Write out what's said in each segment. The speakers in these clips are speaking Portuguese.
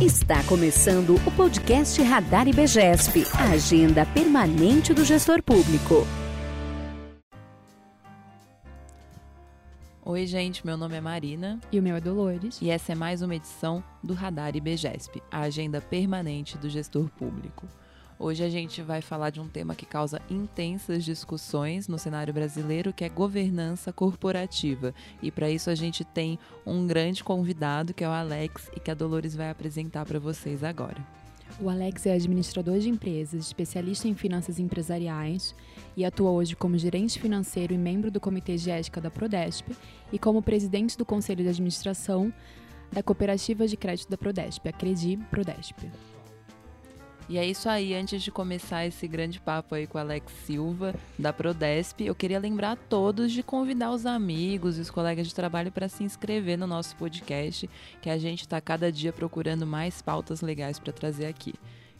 Está começando o podcast Radar IBGESP, a agenda permanente do gestor público. Oi, gente, meu nome é Marina. E o meu é Dolores. E essa é mais uma edição do Radar IBGESP, a agenda permanente do gestor público. Hoje a gente vai falar de um tema que causa intensas discussões no cenário brasileiro, que é governança corporativa. E para isso a gente tem um grande convidado, que é o Alex, e que a Dolores vai apresentar para vocês agora. O Alex é administrador de empresas, especialista em finanças empresariais e atua hoje como gerente financeiro e membro do Comitê de Ética da Prodesp e como presidente do Conselho de Administração da Cooperativa de Crédito da Prodesp, a Credi Prodesp. E é isso aí, antes de começar esse grande papo aí com o Alex Silva, da Prodesp, eu queria lembrar a todos de convidar os amigos e os colegas de trabalho para se inscrever no nosso podcast, que a gente está cada dia procurando mais pautas legais para trazer aqui.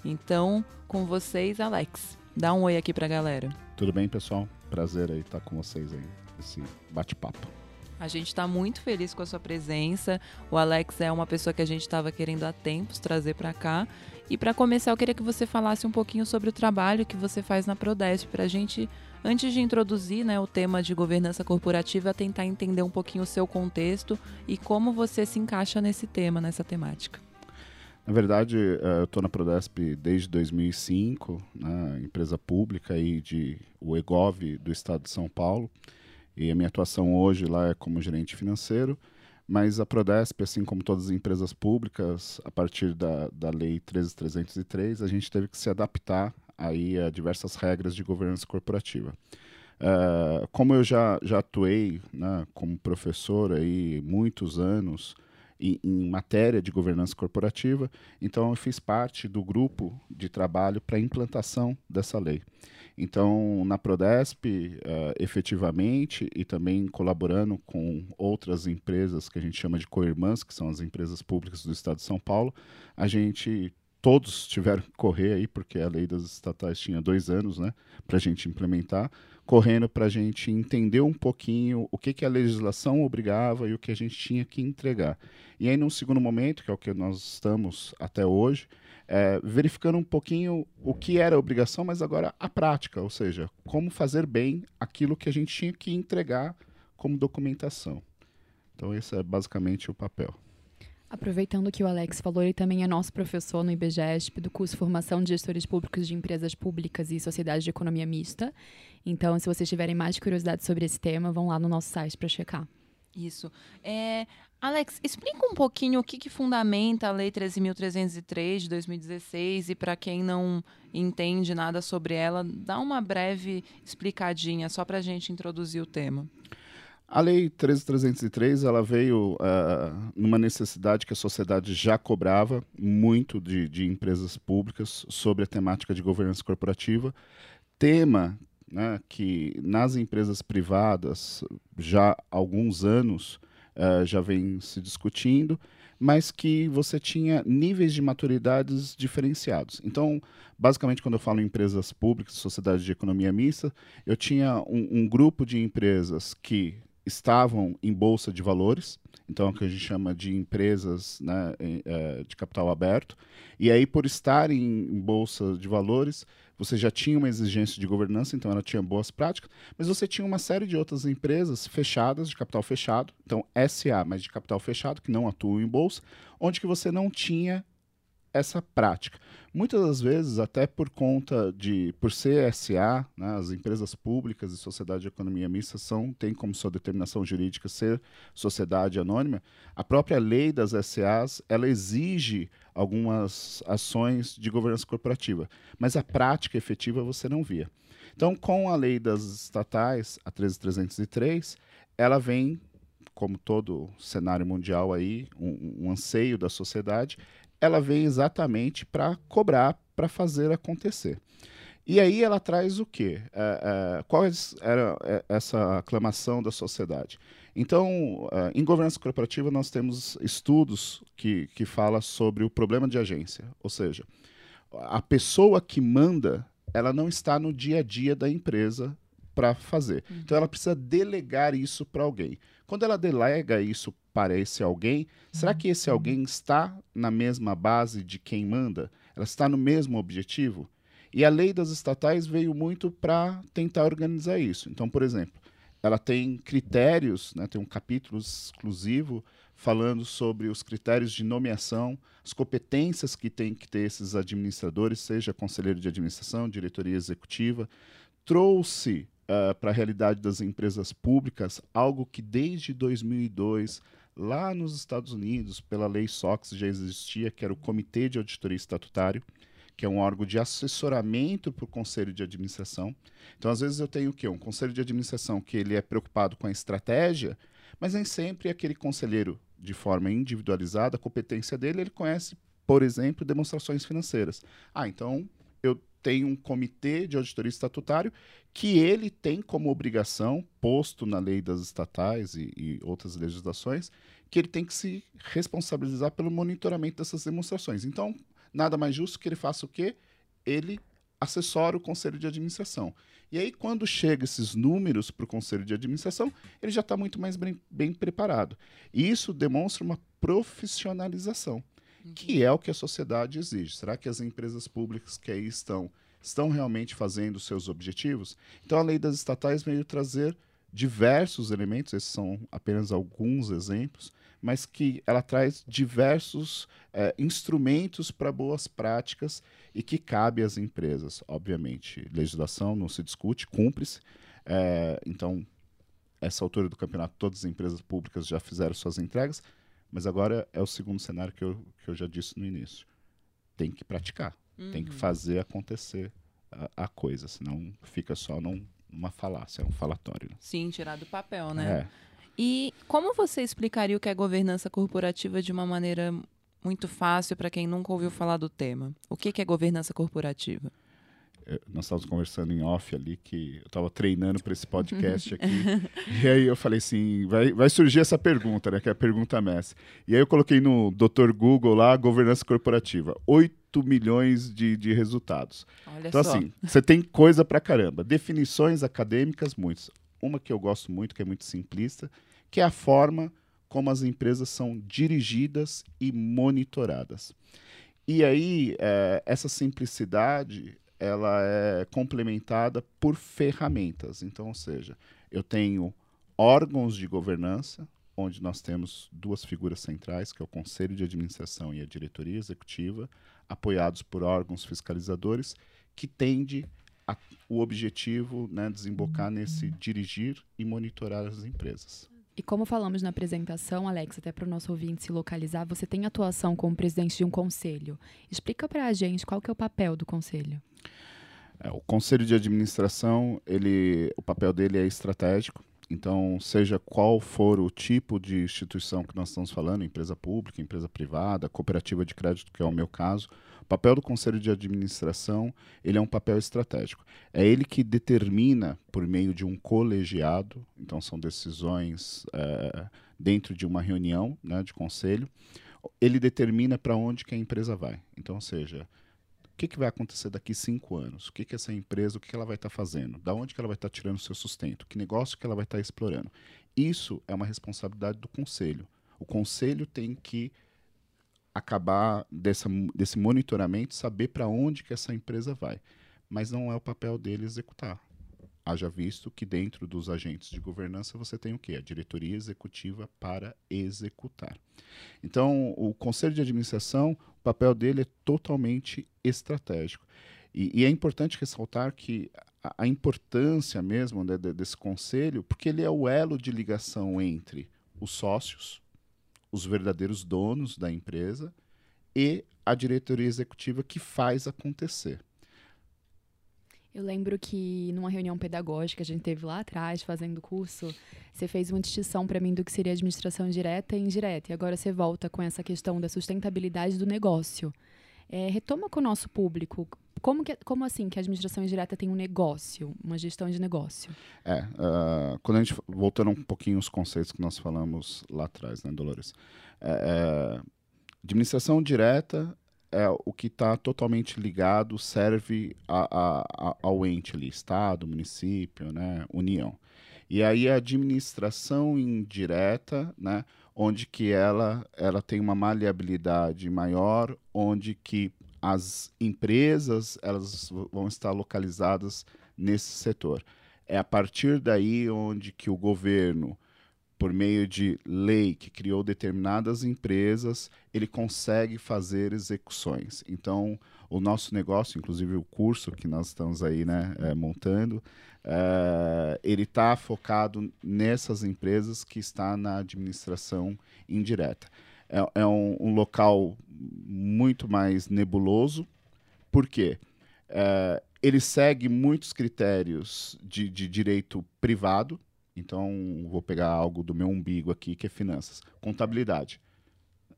Então, com vocês, Alex, dá um oi aqui para a galera. Tudo bem, pessoal? Prazer aí estar com vocês aí, esse bate-papo. A gente está muito feliz com a sua presença. O Alex é uma pessoa que a gente estava querendo há tempos trazer para cá. E para começar, eu queria que você falasse um pouquinho sobre o trabalho que você faz na Prodesp, para a gente, antes de introduzir né, o tema de governança corporativa, tentar entender um pouquinho o seu contexto e como você se encaixa nesse tema, nessa temática. Na verdade, eh, eu estou na Prodesp desde 2005, né, empresa pública aí de o EGOV do Estado de São Paulo. E a minha atuação hoje lá é como gerente financeiro, mas a Prodesp, assim como todas as empresas públicas, a partir da, da Lei 13303, a gente teve que se adaptar aí a diversas regras de governança corporativa. Uh, como eu já, já atuei né, como professor aí muitos anos em, em, matéria de governança corporativa, então eu fiz parte do grupo de trabalho para a implantação dessa lei. Então, na Prodesp, uh, efetivamente, e também colaborando com outras empresas que a gente chama de co-irmãs, que são as empresas públicas do Estado de São Paulo, a gente todos tiveram que correr aí, porque a lei das estatais tinha dois anos, né, para a gente implementar, correndo para a gente entender um pouquinho o que, que a legislação obrigava e o que a gente tinha que entregar. E aí, num segundo momento, que é o que nós estamos até hoje, é, verificando um pouquinho o que era a obrigação, mas agora a prática, ou seja, como fazer bem aquilo que a gente tinha que entregar como documentação. Então, esse é basicamente o papel. Aproveitando que o Alex falou, ele também é nosso professor no IBGESP do curso Formação de Gestores Públicos de Empresas Públicas e Sociedade de Economia Mista. Então, se vocês tiverem mais curiosidade sobre esse tema, vão lá no nosso site para checar. Isso. É, Alex, explica um pouquinho o que, que fundamenta a Lei 13.303 de 2016 e para quem não entende nada sobre ela, dá uma breve explicadinha só para a gente introduzir o tema. A Lei 13.303 ela veio uh, numa necessidade que a sociedade já cobrava muito de, de empresas públicas sobre a temática de governança corporativa, tema né, que nas empresas privadas já há alguns anos uh, já vem se discutindo, mas que você tinha níveis de maturidades diferenciados. Então, basicamente, quando eu falo em empresas públicas, sociedade de economia mista, eu tinha um, um grupo de empresas que estavam em bolsa de valores, então é o que a gente chama de empresas né, eh, de capital aberto, e aí por estarem em bolsa de valores, você já tinha uma exigência de governança, então ela tinha boas práticas, mas você tinha uma série de outras empresas fechadas, de capital fechado, então SA, mas de capital fechado, que não atuam em bolsa, onde que você não tinha essa prática. Muitas das vezes, até por conta de, por ser SA, né, as empresas públicas e sociedade de economia mista são, têm como sua determinação jurídica ser sociedade anônima, a própria lei das SAs, ela exige algumas ações de governança corporativa, mas a prática efetiva você não via. Então, com a lei das estatais, a 13303, ela vem como todo cenário mundial aí, um, um anseio da sociedade, ela vem exatamente para cobrar, para fazer acontecer. E aí ela traz o quê? É, é, qual era é, essa aclamação da sociedade? Então, é, em governança corporativa, nós temos estudos que, que falam sobre o problema de agência. Ou seja, a pessoa que manda, ela não está no dia a dia da empresa para fazer. Uhum. Então, ela precisa delegar isso para alguém. Quando ela delega isso para esse alguém, será que esse alguém está na mesma base de quem manda? Ela está no mesmo objetivo? E a lei das estatais veio muito para tentar organizar isso. Então, por exemplo, ela tem critérios, né, tem um capítulo exclusivo falando sobre os critérios de nomeação, as competências que tem que ter esses administradores, seja conselheiro de administração, diretoria executiva. Trouxe uh, para a realidade das empresas públicas algo que desde 2002 lá nos Estados Unidos, pela lei SOX já existia, que era o Comitê de Auditoria Estatutário que é um órgão de assessoramento para o conselho de administração. Então, às vezes eu tenho o quê? Um conselho de administração que ele é preocupado com a estratégia, mas nem sempre aquele conselheiro, de forma individualizada, a competência dele, ele conhece, por exemplo, demonstrações financeiras. Ah, então eu tenho um comitê de auditoria estatutário que ele tem como obrigação, posto na lei das estatais e, e outras legislações, que ele tem que se responsabilizar pelo monitoramento dessas demonstrações. Então, nada mais justo que ele faça o quê? Ele assessora o conselho de administração. E aí, quando chega esses números para o conselho de administração, ele já está muito mais bem, bem, preparado. E isso demonstra uma profissionalização, uhum. que é o que a sociedade exige. Será que as empresas públicas que aí estão estão realmente fazendo seus objetivos? Então, a lei das estatais veio trazer diversos elementos, esses são apenas alguns exemplos, mas que ela traz diversos é, instrumentos para boas práticas e que cabe às empresas. Obviamente, legislação não se discute, cumpre-se. É, então, essa altura do campeonato, todas as empresas públicas já fizeram suas entregas, mas agora é o segundo cenário que eu, que eu já disse no início. Tem que praticar, uhum. tem que uhum. fazer acontecer a, a, coisa, senão fica só num, numa falácia, é um falatório. Sim, tirar do papel, né? É. E como você explicaria o que é governança corporativa de uma maneira muito fácil para quem nunca ouviu falar do tema? O que é governança corporativa? É, nós estávamos conversando em off ali que eu estava treinando para esse podcast aqui. e aí eu falei assim: vai, vai surgir essa pergunta, né? Que é a pergunta mestre. E aí eu coloquei no Dr. Google lá, governança corporativa. 8 milhões de, de resultados. Olha então, só. assim, você tem coisa para caramba. Definições acadêmicas, muitas. Uma que eu gosto muito, que é muito simplista, que é a forma como as empresas são dirigidas e monitoradas. E aí, é, essa simplicidade ela é complementada por ferramentas. Então, ou seja, eu tenho órgãos de governança, onde nós temos duas figuras centrais, que é o Conselho de Administração e a Diretoria Executiva, apoiados por órgãos fiscalizadores, que tende a, o objetivo né, desembocar nesse dirigir e monitorar as empresas. E como falamos na apresentação, Alex, até para o nosso ouvinte se localizar, você tem atuação como presidente de um conselho. Explica para a gente qual que é o papel do conselho. É, o conselho de administração, ele, o papel dele é estratégico. Então, seja qual for o tipo de instituição que nós estamos falando, empresa pública, empresa privada, cooperativa de crédito, que é o meu caso, papel do conselho de administração ele é um papel estratégico. É ele que determina, por meio de um colegiado, então são decisões é, dentro de uma reunião né, de conselho, ele determina para onde que a empresa vai. Então, ou seja, o que, que vai acontecer daqui cinco anos? O que, que essa empresa, o que, que ela vai estar tá fazendo? Da onde que ela vai estar tá tirando seu sustento? Que negócio que ela vai estar tá explorando? Isso é uma responsabilidade do conselho. O conselho tem que acabar dessa, desse monitoramento, saber para onde que essa empresa vai. Mas não é o papel dele executar. Haja visto que dentro dos agentes de governança você tem o quê? A diretoria executiva para executar. Então, o conselho de administração, o papel dele é totalmente estratégico. E, e é importante ressaltar que a, a importância mesmo né, desse conselho, porque ele é o elo de ligação entre os sócios, os verdadeiros donos da empresa e a diretoria executiva que faz acontecer. Eu lembro que numa reunião pedagógica que a gente teve lá atrás, fazendo curso, você fez uma distinção para mim do que seria administração direta e indireta. E agora você volta com essa questão da sustentabilidade do negócio. É, retoma com o nosso público. Como, que, como assim que a administração indireta tem um negócio, uma gestão de negócio? É, uh, quando a gente, voltando um pouquinho os conceitos que nós falamos lá atrás, né, Dolores? É, é, administração direta é o que está totalmente ligado, serve a, a, a, ao ente ali, Estado, município, né, União. E aí a administração indireta, né, onde que ela, ela tem uma maleabilidade maior, onde que as empresas elas vão estar localizadas nesse setor. É a partir daí onde que o governo, por meio de lei que criou determinadas empresas, ele consegue fazer execuções. Então, o nosso negócio, inclusive o curso que nós estamos aí né, é, montando, é, ele está focado nessas empresas que está na administração indireta. É, é um, um, local muito mais nebuloso, por quê? É, ele segue muitos critérios de, de direito privado, então vou pegar algo do meu umbigo aqui, que é finanças. Contabilidade.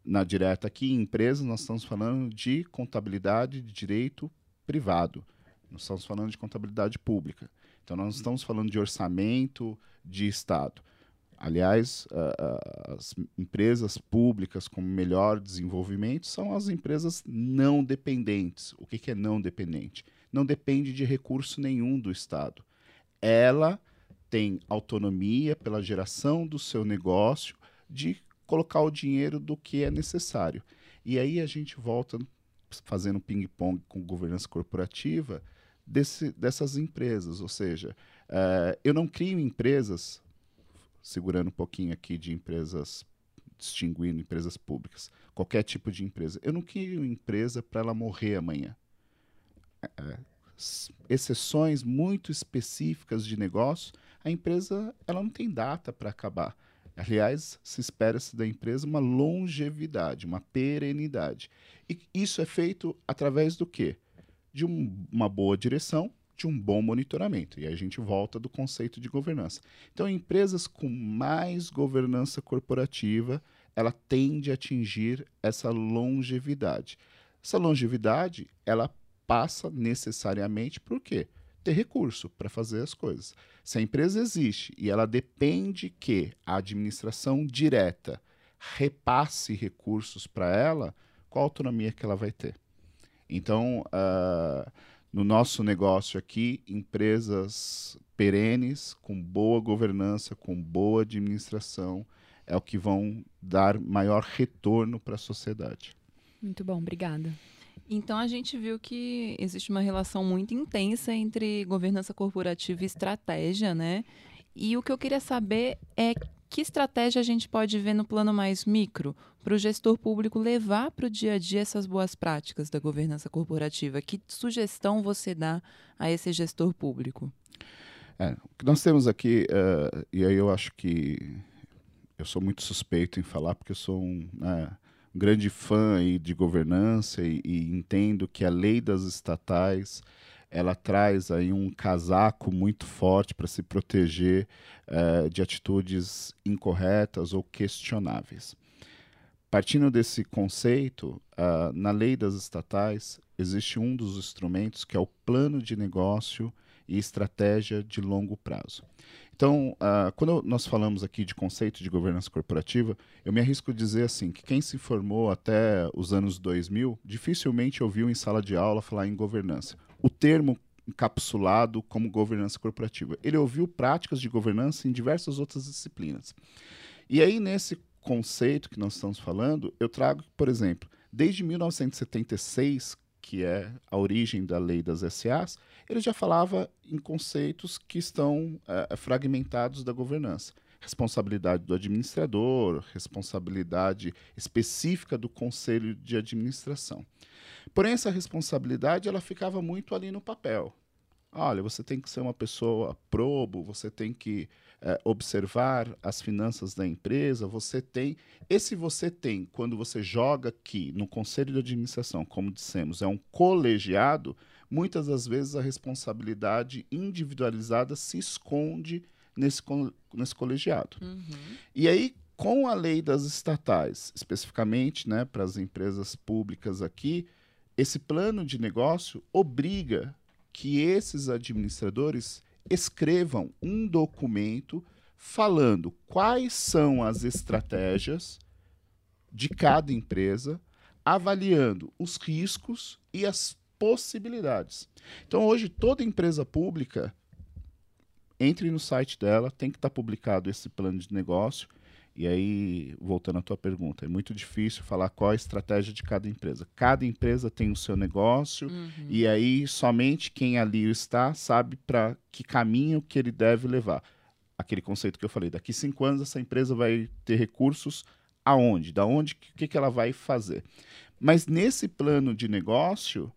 Na direta aqui, em empresas, nós estamos falando de contabilidade de direito privado. Nós estamos falando de contabilidade pública. Então, nós estamos falando de orçamento de Estado. Aliás, as empresas públicas com melhor desenvolvimento são as empresas não dependentes. O que, que é não dependente? Não depende de recurso nenhum do Estado. Ela tem autonomia pela geração do seu negócio de colocar o dinheiro do que é necessário. E aí a gente volta fazendo ping-pong com governança corporativa desse, dessas empresas. Ou seja, uh, eu não crio empresas, segurando um pouquinho aqui de empresas, distinguindo empresas públicas, qualquer tipo de empresa. Eu não crio empresa para ela morrer amanhã. Uh, exceções muito específicas de negócio, a empresa ela não tem data para acabar. Aliás, se espera-se da empresa uma longevidade, uma perenidade. E isso é feito através do quê? de um, uma boa direção, de um bom monitoramento. E aí a gente volta do conceito de governança. Então, empresas com mais governança corporativa, ela tende a atingir essa longevidade. Essa longevidade, ela passa necessariamente por quê? Ter recurso para fazer as coisas. Se a empresa existe e ela depende que a administração direta repasse recursos para ela, qual autonomia que ela vai ter? Então, uh, no nosso negócio aqui, empresas perenes, com boa governança, com boa administração, é o que vão dar maior retorno para a sociedade. Muito bom, obrigada. Então a gente viu que existe uma relação muito intensa entre governança corporativa e estratégia, né? E o que eu queria saber é que estratégia a gente pode ver no plano mais micro para o gestor público levar para o dia a dia essas boas práticas da governança corporativa? Que sugestão você dá a esse gestor público? É, o que nós temos aqui, uh, e aí eu acho que eu sou muito suspeito em falar, porque eu sou um, né, um grande fã de governança e, e entendo que a lei das estatais ela traz aí um casaco muito forte para se proteger uh, de atitudes incorretas ou questionáveis. Partindo desse conceito, uh, na lei das estatais existe um dos instrumentos que é o plano de negócio e estratégia de longo prazo. Então, uh, quando nós falamos aqui de conceito de governança corporativa, eu me arrisco a dizer assim que quem se formou até os anos 2000 dificilmente ouviu em sala de aula falar em governança o termo encapsulado como governança corporativa. Ele ouviu práticas de governança em diversas outras disciplinas. E aí, nesse conceito que nós estamos falando, eu trago, por exemplo, desde 1976, que é a origem da lei das SAs, ele já falava em conceitos que estão é, fragmentados da governança. Responsabilidade do administrador, responsabilidade específica do conselho de administração. Porém, essa responsabilidade ela ficava muito ali no papel. Olha, você tem que ser uma pessoa probo, você tem que é, observar as finanças da empresa, você tem. Esse você tem, quando você joga aqui no conselho de administração, como dissemos, é um colegiado, muitas das vezes a responsabilidade individualizada se esconde nesse, nesse colegiado. Uhum. E aí, com a lei das estatais, especificamente né, para as empresas públicas aqui, esse plano de negócio obriga que esses administradores escrevam um documento falando quais são as estratégias de cada empresa, avaliando os riscos e as possibilidades. Então, hoje, toda empresa pública, entre no site dela, tem que estar publicado esse plano de negócio. E aí, voltando à tua pergunta, é muito difícil falar qual a estratégia de cada empresa. Cada empresa tem o seu negócio uhum. e aí somente quem ali está sabe para que caminho que ele deve levar. Aquele conceito que eu falei, daqui cinco anos essa empresa vai ter recursos aonde? Da onde? O que, que ela vai fazer? Mas nesse plano de negócio,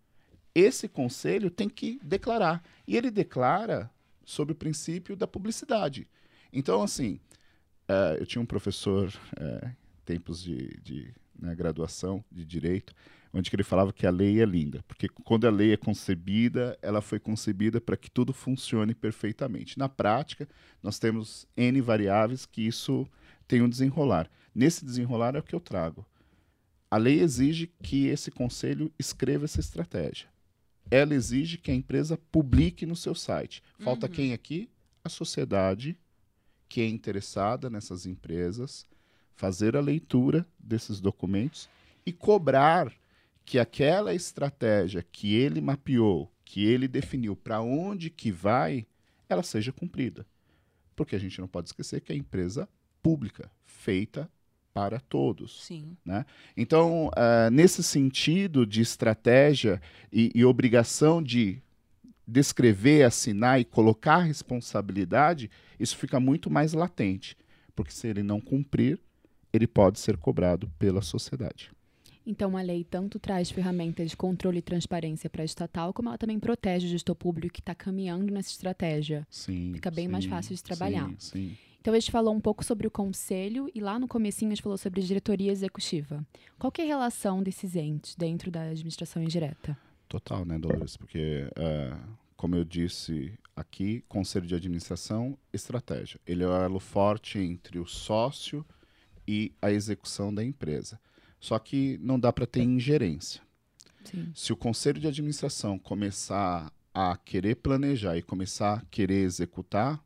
esse conselho tem que declarar. E ele declara sobre o princípio da publicidade. Então, assim, uh, eu tinha um professor, uh, tempos de, de né, graduação de direito, onde ele falava que a lei é linda, porque quando a lei é concebida, ela foi concebida para que tudo funcione perfeitamente. Na prática, nós temos N variáveis que isso tem um desenrolar. Nesse desenrolar é o que eu trago. A lei exige que esse conselho escreva essa estratégia ela exige que a empresa publique no seu site. Falta uhum. quem aqui? A sociedade que é interessada nessas empresas, fazer a leitura desses documentos e cobrar que aquela estratégia que ele mapeou, que ele definiu para onde que vai, ela seja cumprida. Porque a gente não pode esquecer que é empresa pública, feita para todos. Sim. Né? Então, uh, nesse sentido de estratégia e, e, obrigação de descrever, assinar e colocar responsabilidade, isso fica muito mais latente, porque se ele não cumprir, ele pode ser cobrado pela sociedade. Então, a lei tanto traz ferramentas de controle e transparência para a estatal, como ela também protege o gestor público que está caminhando nessa estratégia. Sim, Fica bem sim, mais fácil de trabalhar. Sim, sim. Então a gente falou um pouco sobre o conselho e lá no comecinho a gente falou sobre diretoria executiva. Qual que é a relação desses entes dentro da administração indireta? Total, né, Dolores? Porque, uh, como eu disse aqui, conselho de administração, estratégia. Ele é o elo forte entre o sócio e a execução da empresa. Só que não dá para ter ingerência. Sim. Se o conselho de administração começar a querer planejar e começar a querer executar,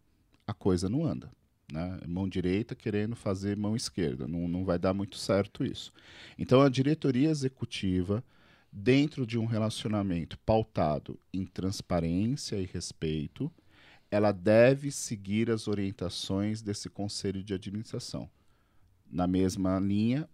a coisa não anda. Né? Mão direita querendo fazer mão esquerda. Não, não vai dar muito certo isso. Então, a diretoria executiva, dentro de um relacionamento pautado em transparência e respeito, ela deve seguir as orientações desse conselho de administração. Na mesma linha,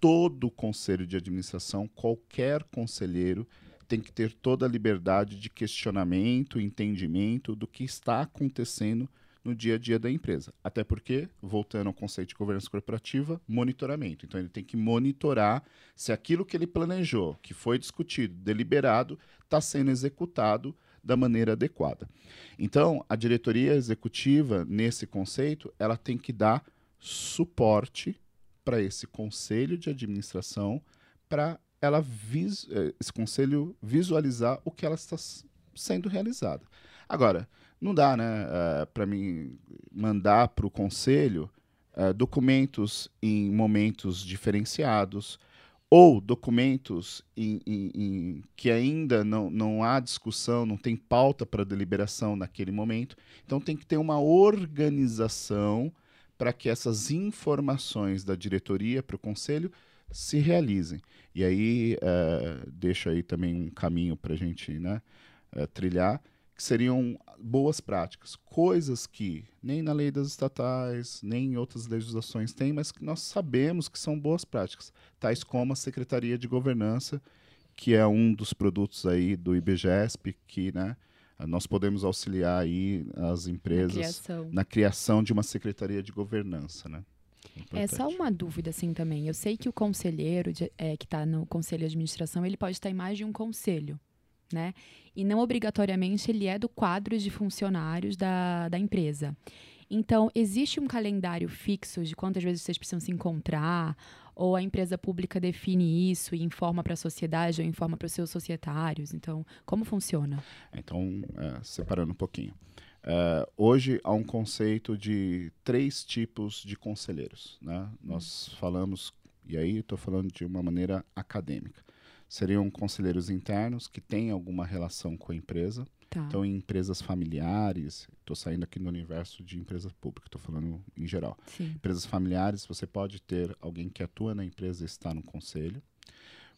todo conselho de administração, qualquer conselheiro, tem que ter toda a liberdade de questionamento, entendimento do que está acontecendo no dia a dia da empresa. Até porque, voltando ao conceito de governança corporativa, monitoramento. Então, ele tem que monitorar se aquilo que ele planejou, que foi discutido, deliberado, está sendo executado da maneira adequada. Então, a diretoria executiva, nesse conceito, ela tem que dar suporte para esse conselho de administração, para ela eh, esse conselho visualizar o que ela está sendo realizada. Agora, não dá, né, uh, eh, para mim mandar para o conselho uh, documentos em momentos diferenciados ou documentos em, em, em, que ainda não, não há discussão, não tem pauta para deliberação naquele momento. Então tem que ter uma organização para que essas informações da diretoria para o conselho se realizem. E aí uh, deixo aí também um caminho para a gente né, uh, trilhar que seriam boas práticas, coisas que nem na lei das estatais, nem em outras legislações tem, mas que nós sabemos que são boas práticas, tais como a Secretaria de Governança, que é um dos produtos aí do IBGESP, que né, nós podemos auxiliar aí as empresas na criação, na criação de uma Secretaria de Governança, né? É só uma dúvida assim também. Eu sei que o conselheiro de, é, que está no conselho de administração, ele pode estar em mais de um conselho né? E não obrigatoriamente ele é do quadro de funcionários da, da empresa. Então, existe um calendário fixo de quantas vezes vocês precisam se encontrar, ou a empresa pública define isso e informa para a sociedade ou informa para os seus societários? Então, como funciona? Então, é, separando um pouquinho. É, hoje há um conceito de três tipos de conselheiros. Né? Nós falamos, e aí estou falando de uma maneira acadêmica seriam conselheiros internos que têm alguma relação com a empresa. Tá. Então, em empresas familiares, estou saindo aqui no universo de empresa pública, estou falando em geral. Sim. Empresas familiares, você pode ter alguém que atua na empresa e está no conselho.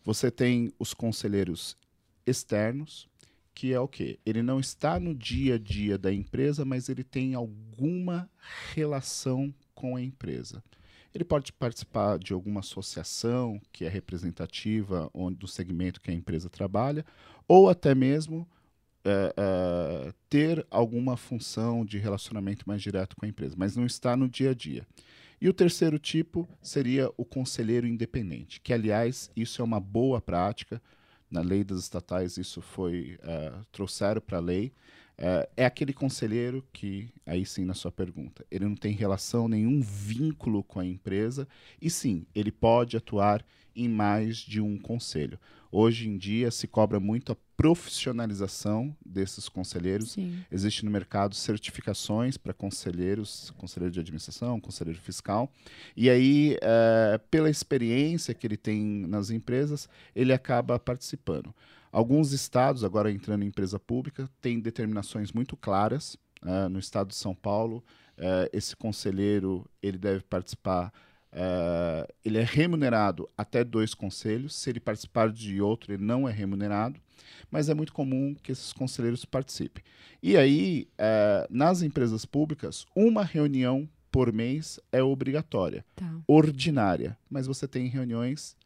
Você tem os conselheiros externos, que é o quê? Ele não está no dia a dia da empresa, mas ele tem alguma relação com a empresa. Ele pode participar de alguma associação que é representativa onde, do segmento que a empresa trabalha, ou até mesmo é, é, ter alguma função de relacionamento mais direto com a empresa, mas não está no dia a dia. E o terceiro tipo seria o conselheiro independente, que, aliás, isso é uma boa prática. Na lei das estatais, isso foi uh, trouxeram para a lei. Uh, é aquele conselheiro que, aí sim, na sua pergunta, ele não tem relação, nenhum vínculo com a empresa, e sim, ele pode atuar em mais de um conselho. Hoje em dia se cobra muito a profissionalização desses conselheiros. Sim. Existe no mercado certificações para conselheiros, conselheiro de administração, conselheiro fiscal. E aí, é, pela experiência que ele tem nas empresas, ele acaba participando. Alguns estados, agora entrando em empresa pública, têm determinações muito claras. É, no estado de São Paulo, é, esse conselheiro ele deve participar Uh, ele é remunerado até dois conselhos. Se ele participar de outro, ele não é remunerado. Mas é muito comum que esses conselheiros participem. E aí, uh, nas empresas públicas, uma reunião por mês é obrigatória, tá. ordinária. Mas você tem reuniões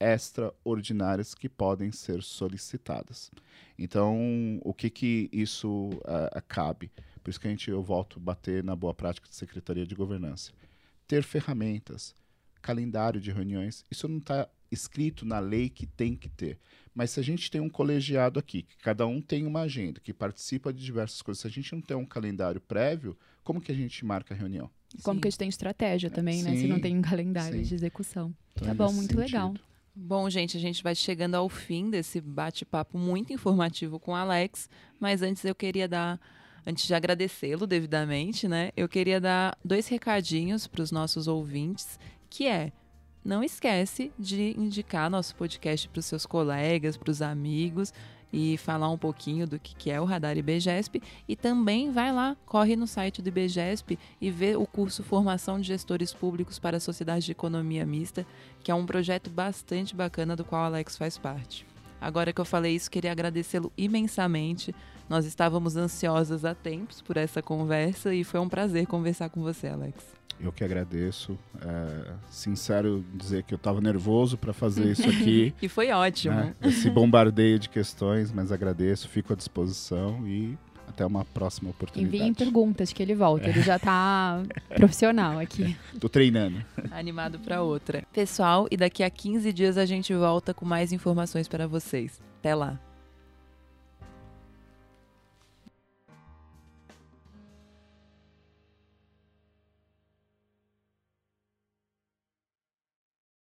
extraordinárias que podem ser solicitadas. Então, o que que isso uh, cabe? Por isso que a gente, eu volto a bater na boa prática de Secretaria de Governança ter ferramentas, calendário de reuniões. Isso não está escrito na lei que tem que ter. Mas se a gente tem um colegiado aqui, que cada um tem uma agenda, que participa de diversas coisas, se a gente não tem um calendário prévio, como que a gente marca a reunião? Como Sim. que a gente tem estratégia também, Sim. né? Se não tem um calendário Sim. de execução. Então, tá bom, muito sentido. legal. Bom, gente, a gente vai chegando ao fim desse bate-papo muito informativo com o Alex, mas antes eu queria dar antes de agradecê-lo devidamente, né, eu queria dar dois recadinhos para os nossos ouvintes, que é não esquece de indicar nosso podcast para os seus colegas, para os amigos e falar um pouquinho do que é o Radar IBGESP e também vai lá, corre no site do IBGESP e vê o curso Formação de Gestores Públicos para Sociedade de Economia Mista, que é um projeto bastante bacana do qual Alex faz parte. Agora que eu falei isso, queria agradecê-lo imensamente nós estávamos ansiosas há tempos por essa conversa e foi um prazer conversar com você, Alex. Eu que agradeço. É, sincero dizer que eu estava nervoso para fazer isso aqui. e foi ótimo. Né? Esse bombardeio de questões, mas agradeço, fico à disposição e até uma próxima oportunidade. Enviem perguntas que ele volta, ele já está profissional aqui. Tô treinando. Animado para outra. Pessoal, e daqui a 15 dias a gente volta com mais informações para vocês. Até lá.